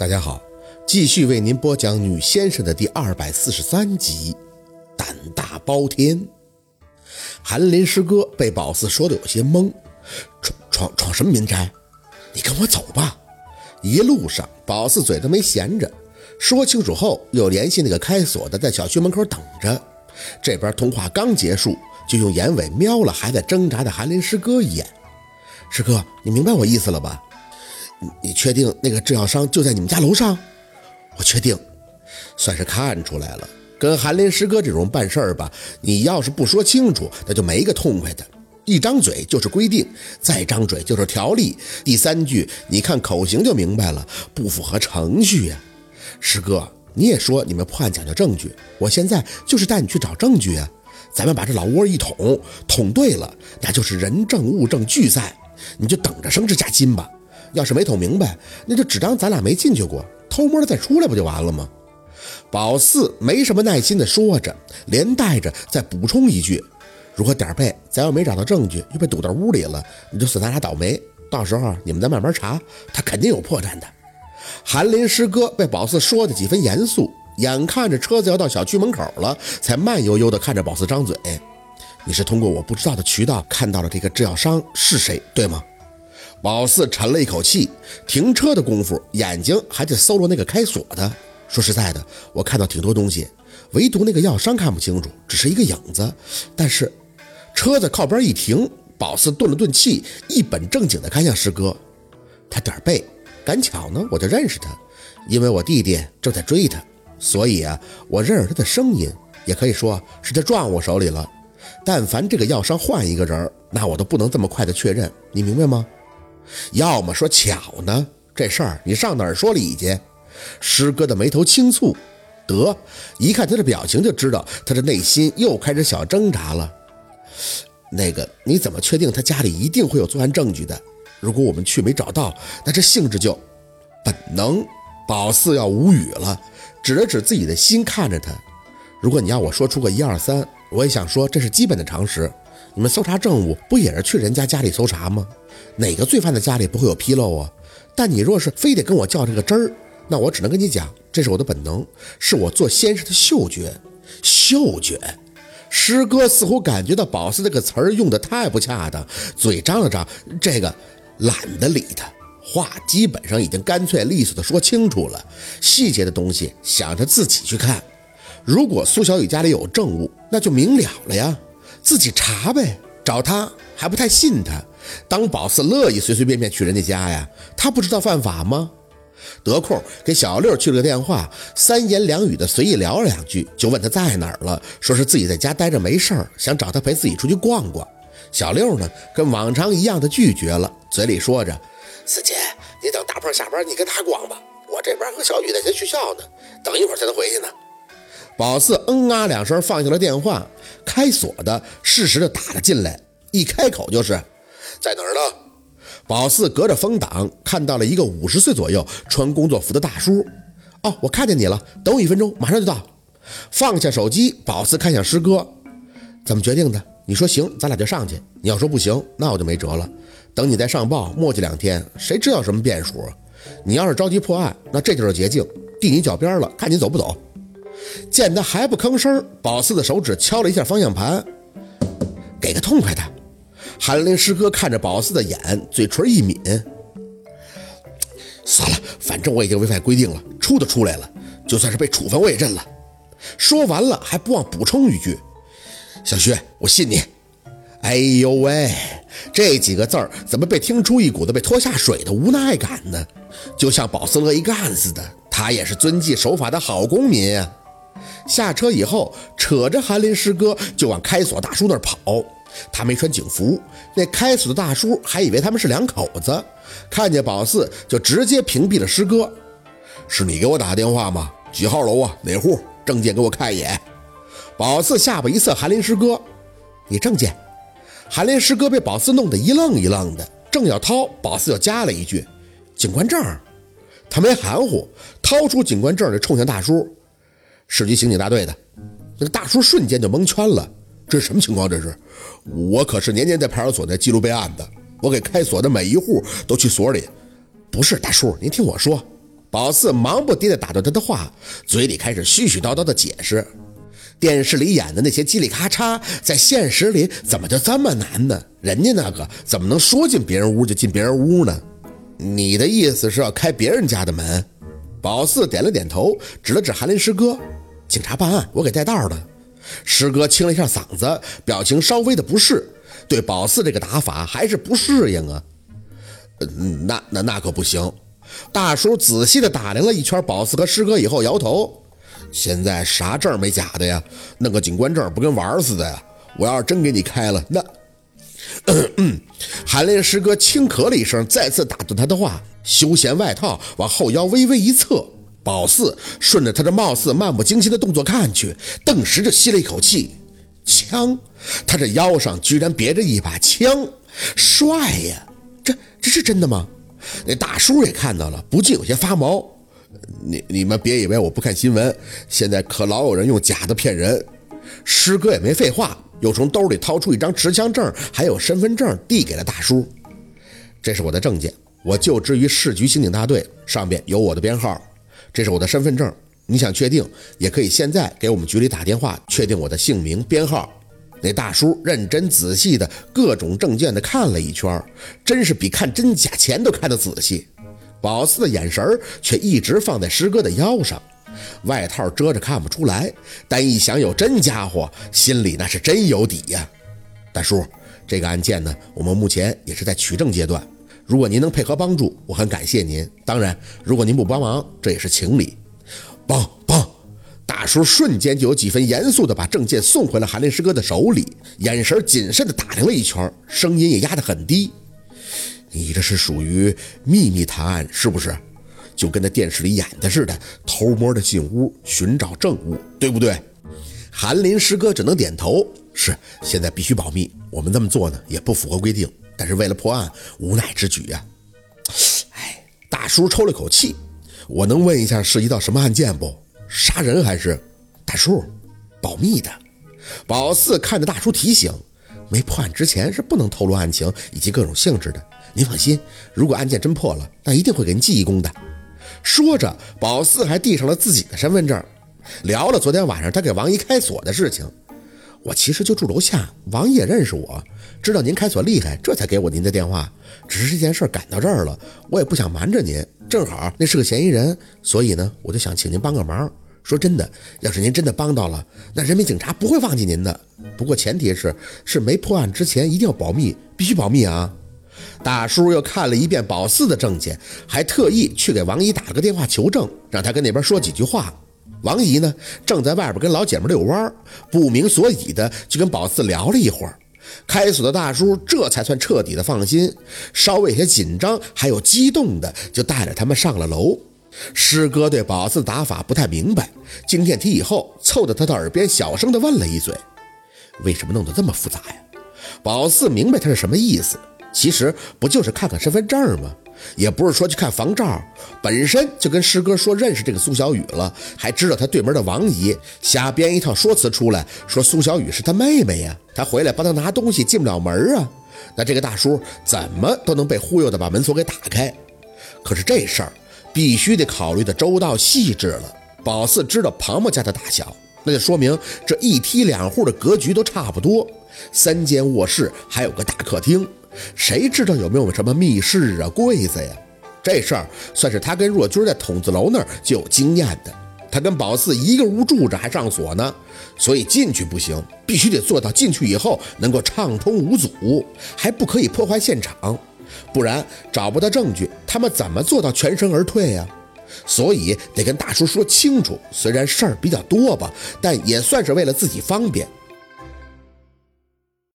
大家好，继续为您播讲《女先生》的第二百四十三集。胆大包天，韩林师哥被宝四说的有些懵，闯闯闯什么民宅？你跟我走吧。一路上，宝四嘴都没闲着，说清楚后又联系那个开锁的，在小区门口等着。这边通话刚结束，就用眼尾瞄了还在挣扎的韩林师哥一眼。师哥，你明白我意思了吧？你确定那个制药商就在你们家楼上？我确定，算是看出来了。跟韩林师哥这种办事儿吧，你要是不说清楚，那就没个痛快的。一张嘴就是规定，再张嘴就是条例。第三句，你看口型就明白了，不符合程序呀。师哥，你也说你们破案讲究证据，我现在就是带你去找证据啊。咱们把这老窝一捅，捅对了，那就是人证物证俱在，你就等着升职加薪吧。要是没捅明白，那就只当咱俩没进去过，偷摸的再出来不就完了吗？宝四没什么耐心的说着，连带着再补充一句：“如果点背，咱要没找到证据，又被堵到屋里了，你就算咱俩倒霉。到时候你们再慢慢查，他肯定有破绽的。”韩林师哥被宝四说的几分严肃，眼看着车子要到小区门口了，才慢悠悠的看着宝四张嘴：“你是通过我不知道的渠道看到了这个制药商是谁，对吗？”宝四沉了一口气，停车的功夫，眼睛还在搜罗那个开锁的。说实在的，我看到挺多东西，唯独那个药商看不清楚，只是一个影子。但是，车子靠边一停，宝四顿了顿气，一本正经地看向师哥。他点背，赶巧呢，我就认识他，因为我弟弟正在追他，所以啊，我认识他的声音，也可以说是他撞我手里了。但凡这个药商换一个人，那我都不能这么快的确认，你明白吗？要么说巧呢，这事儿你上哪儿说理去？师哥的眉头轻蹙，得，一看他的表情就知道他的内心又开始小挣扎了。那个，你怎么确定他家里一定会有作案证据的？如果我们去没找到，那这性质就……本能。宝四要无语了，指了指自己的心，看着他。如果你要我说出个一二三，我也想说这是基本的常识。你们搜查证物不也是去人家家里搜查吗？哪个罪犯的家里不会有纰漏啊？但你若是非得跟我较这个真儿，那我只能跟你讲，这是我的本能，是我做先生的嗅觉。嗅觉，师哥似乎感觉到宝四这个词儿用的太不恰当，嘴张了张。这个懒得理他，话基本上已经干脆利索的说清楚了。细节的东西想着自己去看。如果苏小雨家里有证物，那就明了了呀，自己查呗。找他还不太信他，当宝四乐意随随便便去人家家呀？他不知道犯法吗？得空给小六去了个电话，三言两语的随意聊了两句，就问他在哪儿了，说是自己在家待着没事儿，想找他陪自己出去逛逛。小六呢，跟往常一样的拒绝了，嘴里说着：“四姐，你等大胖下班，你跟他逛吧，我这边和小雨在学校呢，等一会儿才能回去呢。”宝四嗯啊两声，放下了电话，开锁的适时的打了进来，一开口就是：“在哪儿呢？”宝四隔着风挡看到了一个五十岁左右、穿工作服的大叔。哦，我看见你了，等我一分钟，马上就到。放下手机，宝四看向师哥：“怎么决定的？你说行，咱俩就上去；你要说不行，那我就没辙了。等你再上报，磨叽两天，谁知道什么变数？你要是着急破案，那这就是捷径，递你脚边了，看你走不走。”见他还不吭声，宝四的手指敲了一下方向盘，给个痛快的。韩林师哥看着宝四的眼，嘴唇一抿，算了，反正我已经违反规定了，出都出来了，就算是被处分我也认了。说完了，还不忘补充一句：“小薛，我信你。”哎呦喂，这几个字儿怎么被听出一股子被拖下水的无奈感呢？就像宝四乐意干似的，他也是遵纪守法的好公民啊。下车以后，扯着韩林师哥就往开锁大叔那儿跑。他没穿警服，那开锁的大叔还以为他们是两口子，看见宝四就直接屏蔽了师哥。是你给我打电话吗？几号楼啊？哪户？证件给我看一眼。宝四下巴一侧，韩林师哥，你证件？韩林师哥被宝四弄得一愣一愣的，正要掏，宝四又加了一句：“警官证。”他没含糊，掏出警官证就冲向大叔：“市局刑警大队的。”那个大叔瞬间就蒙圈了。这是什么情况？这是我可是年年在派出所那记录备案的，我给开锁的每一户都去所里。不是大叔，您听我说，宝四忙不迭地打断他的话，嘴里开始絮絮叨叨的解释。电视里演的那些叽里咔嚓，在现实里怎么就这么难呢？人家那个怎么能说进别人屋就进别人屋呢？你的意思是要开别人家的门？宝四点了点头，指了指韩林师哥：“警察办案，我给带道的。”师哥清了一下嗓子，表情稍微的不适，对宝四这个打法还是不适应啊。那那那可不行。大叔仔细的打量了一圈宝四和师哥以后，摇头。现在啥证没假的呀？弄个警官证不跟玩似的呀？我要是真给你开了，那……嗯嗯韩林师哥轻咳了一声，再次打断他的话，休闲外套往后腰微微一侧。宝四顺着他这貌似漫不经心的动作看去，顿时就吸了一口气。枪，他这腰上居然别着一把枪，帅呀！这这是真的吗？那大叔也看到了，不禁有些发毛。你你们别以为我不看新闻，现在可老有人用假的骗人。师哥也没废话，又从兜里掏出一张持枪证，还有身份证，递给了大叔。这是我的证件，我就职于市局刑警大队，上边有我的编号。这是我的身份证，你想确定，也可以现在给我们局里打电话确定我的姓名编号。那大叔认真仔细的各种证件的看了一圈，真是比看真假钱都看得仔细。宝四的眼神却一直放在师哥的腰上，外套遮着看不出来，但一想有真家伙，心里那是真有底呀。大叔，这个案件呢，我们目前也是在取证阶段，如果您能配合帮助，我很感谢您。当然，如果您不帮忙，这也是情理。帮帮！大叔瞬间就有几分严肃的把证件送回了韩林师哥的手里，眼神谨慎的打量了一圈，声音也压得很低。你这是属于秘密探案是不是？就跟那电视里演的似的，偷摸的进屋寻找证物，对不对？韩林师哥只能点头。是，现在必须保密。我们这么做呢，也不符合规定，但是为了破案，无奈之举呀。哎，大叔抽了口气。我能问一下，涉及到什么案件不？杀人还是？大叔，保密的。宝四看着大叔提醒，没破案之前是不能透露案情以及各种性质的。您放心，如果案件真破了，那一定会给您记一功的。说着，宝四还递上了自己的身份证，聊了昨天晚上他给王姨开锁的事情。我其实就住楼下，王姨也认识我，知道您开锁厉害，这才给我您的电话。只是这件事赶到这儿了，我也不想瞒着您，正好那是个嫌疑人，所以呢，我就想请您帮个忙。说真的，要是您真的帮到了，那人民警察不会忘记您的。不过前提是，是没破案之前一定要保密，必须保密啊。大叔又看了一遍宝四的证件，还特意去给王姨打了个电话求证，让他跟那边说几句话。王姨呢，正在外边跟老姐们遛弯，不明所以的就跟宝四聊了一会儿。开锁的大叔这才算彻底的放心，稍微有些紧张还有激动的，就带着他们上了楼。师哥对宝四的打法不太明白，进电梯以后，凑到他的耳边小声的问了一嘴：“为什么弄得这么复杂呀？”宝四明白他是什么意思。其实不就是看看身份证吗？也不是说去看房照，本身就跟师哥说认识这个苏小雨了，还知道他对门的王姨，瞎编一套说辞出来，说苏小雨是他妹妹呀，他回来帮他拿东西进不了门啊。那这个大叔怎么都能被忽悠的把门锁给打开？可是这事儿必须得考虑的周到细致了。宝四知道庞某家的大小，那就说明这一梯两户的格局都差不多，三间卧室还有个大客厅。谁知道有没有什么密室啊、柜子呀？这事儿算是他跟若君在筒子楼那儿就有经验的。他跟宝四一个屋住着还上锁呢，所以进去不行，必须得做到进去以后能够畅通无阻，还不可以破坏现场，不然找不到证据，他们怎么做到全身而退呀？所以得跟大叔说清楚。虽然事儿比较多吧，但也算是为了自己方便。